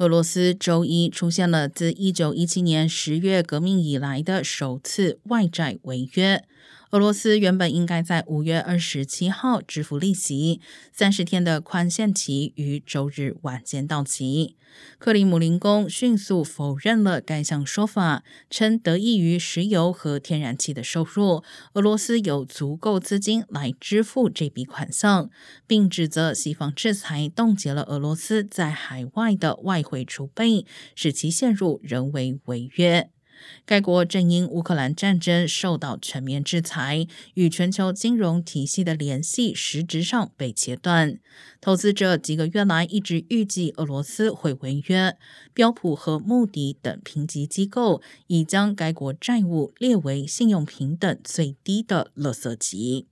俄罗斯周一出现了自一九一七年十月革命以来的首次外债违约。俄罗斯原本应该在五月二十七号支付利息，三十天的宽限期于周日晚间到期。克里姆林宫迅速否认了该项说法，称得益于石油和天然气的收入，俄罗斯有足够资金来支付这笔款项，并指责西方制裁冻结了俄罗斯在海外的外汇储备，使其陷入人为违约。该国正因乌克兰战争受到全面制裁，与全球金融体系的联系实质上被切断。投资者几个月来一直预计俄罗斯会违约。标普和穆迪等评级机构已将该国债务列为信用平等最低的“垃圾级”。